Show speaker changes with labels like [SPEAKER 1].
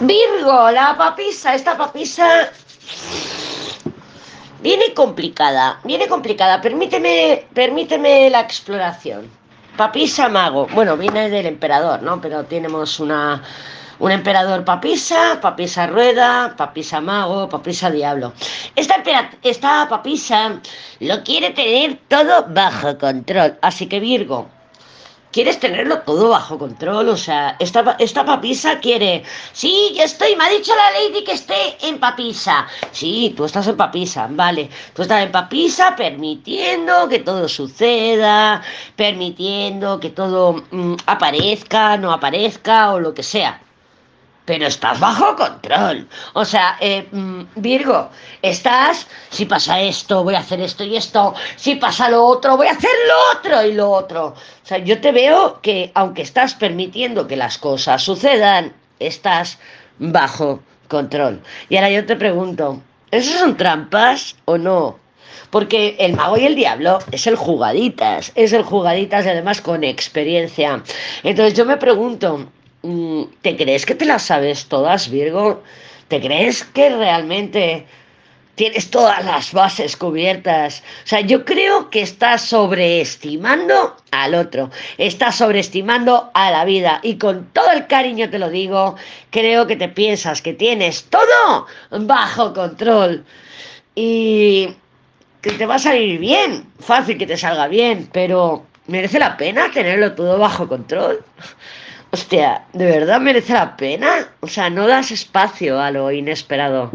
[SPEAKER 1] Virgo, la papisa, esta papisa viene complicada, viene complicada. Permíteme, permíteme la exploración. Papisa mago, bueno, viene del emperador, ¿no? Pero tenemos una un emperador papisa, papisa rueda, papisa mago, papisa diablo. Esta, esta papisa lo quiere tener todo bajo control. Así que Virgo, quieres tenerlo todo bajo control, o sea, esta, esta papisa quiere, sí, yo estoy, me ha dicho la lady que esté en papisa, sí, tú estás en papisa, vale, tú estás en papisa permitiendo que todo suceda, permitiendo que todo mm, aparezca, no aparezca o lo que sea pero estás bajo control. O sea, eh, mm, Virgo, estás, si pasa esto, voy a hacer esto y esto, si pasa lo otro, voy a hacer lo otro y lo otro. O sea, yo te veo que aunque estás permitiendo que las cosas sucedan, estás bajo control. Y ahora yo te pregunto, ¿esos son trampas o no? Porque el mago y el diablo es el jugaditas, es el jugaditas y además con experiencia. Entonces yo me pregunto, ¿Te crees que te las sabes todas, Virgo? ¿Te crees que realmente tienes todas las bases cubiertas? O sea, yo creo que estás sobreestimando al otro, estás sobreestimando a la vida y con todo el cariño te lo digo, creo que te piensas que tienes todo bajo control y que te va a salir bien, fácil que te salga bien, pero ¿merece la pena tenerlo todo bajo control? Hostia, ¿de verdad merece la pena? O sea, no das espacio a lo inesperado.